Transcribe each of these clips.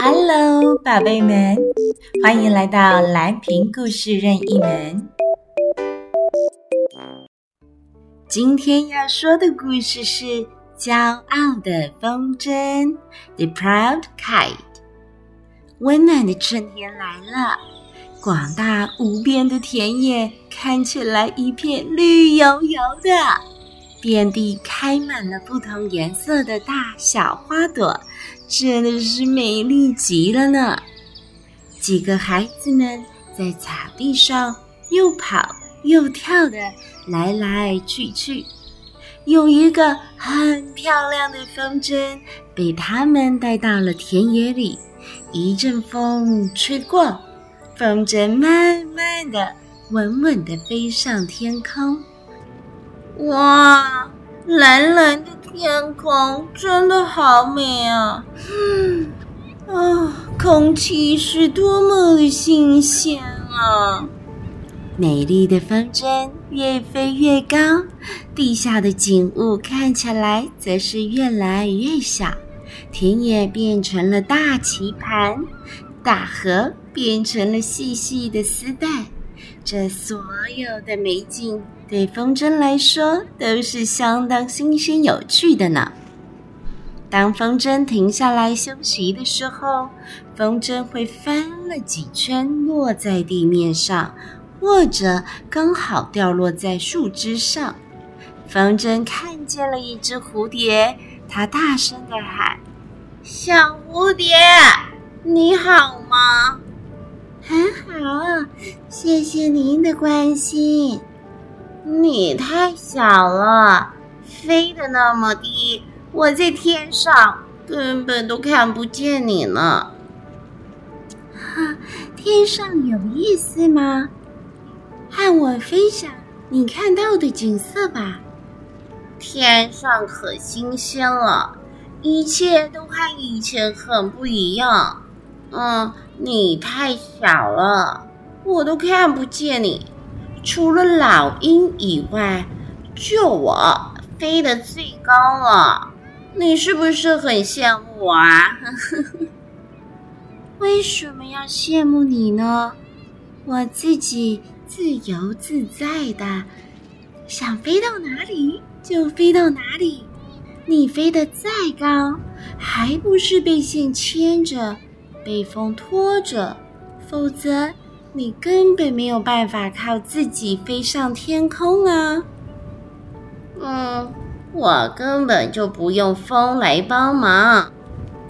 Hello，宝贝们，欢迎来到蓝屏故事任意门。今天要说的故事是《骄傲的风筝》（The Proud Kite）。温暖的春天来了，广大无边的田野看起来一片绿油油的。遍地开满了不同颜色的大小花朵，真的是美丽极了呢。几个孩子们在草地上又跑又跳的来来去去，有一个很漂亮的风筝被他们带到了田野里。一阵风吹过，风筝慢慢的、稳稳的飞上天空。哇，蓝蓝的天空真的好美啊！嗯，啊，空气是多么的新鲜啊！美丽的风筝越飞越高，地下的景物看起来则是越来越小，田野变成了大棋盘，大河变成了细细的丝带。这所有的美景，对风筝来说都是相当新鲜有趣的呢。当风筝停下来休息的时候，风筝会翻了几圈落在地面上，或者刚好掉落在树枝上。风筝看见了一只蝴蝶，它大声地喊：“小蝴蝶，你好吗？”很好，谢谢您的关心。你太小了，飞得那么低，我在天上根本都看不见你呢。哈，天上有意思吗？和我分享你看到的景色吧。天上可新鲜了，一切都和以前很不一样。嗯。你太小了，我都看不见你。除了老鹰以外，就我飞得最高了。你是不是很羡慕我啊？为什么要羡慕你呢？我自己自由自在的，想飞到哪里就飞到哪里。你飞得再高，还不是被线牵着？被风拖着，否则你根本没有办法靠自己飞上天空啊！嗯，我根本就不用风来帮忙，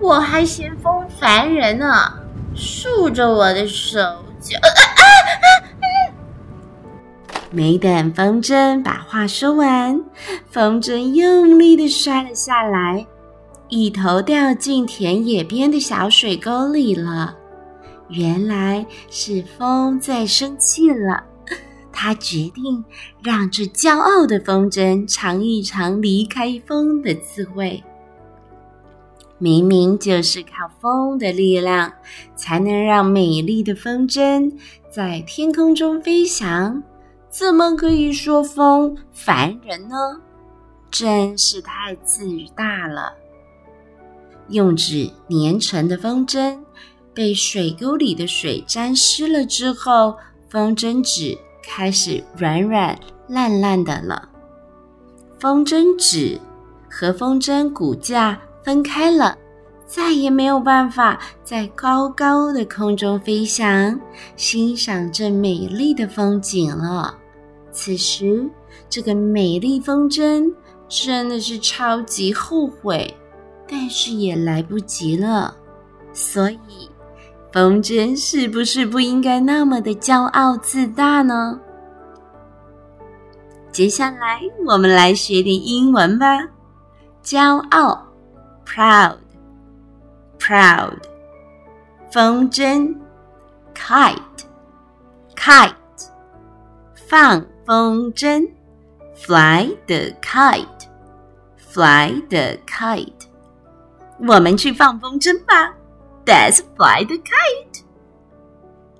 我还嫌风烦人呢，竖着我的手就……啊啊啊啊！没等风筝把话说完，风筝用力地摔了下来。一头掉进田野边的小水沟里了。原来是风在生气了，他决定让这骄傲的风筝尝一尝离开风的滋味。明明就是靠风的力量，才能让美丽的风筝在天空中飞翔，怎么可以说风烦人呢？真是太自大了。用纸粘成的风筝被水沟里的水沾湿了之后，风筝纸开始软软烂烂的了。风筝纸和风筝骨架分开了，再也没有办法在高高的空中飞翔，欣赏这美丽的风景了。此时，这个美丽风筝真的是超级后悔。但是也来不及了，所以风筝是不是不应该那么的骄傲自大呢？接下来我们来学点英文吧。骄傲，proud，proud，风筝，kite，kite，放风筝，fly the kite，fly the kite。我们去放风筝吧！Let's fly the kite.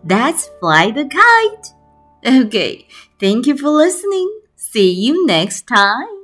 Let's fly the kite. Okay, thank you for listening. See you next time.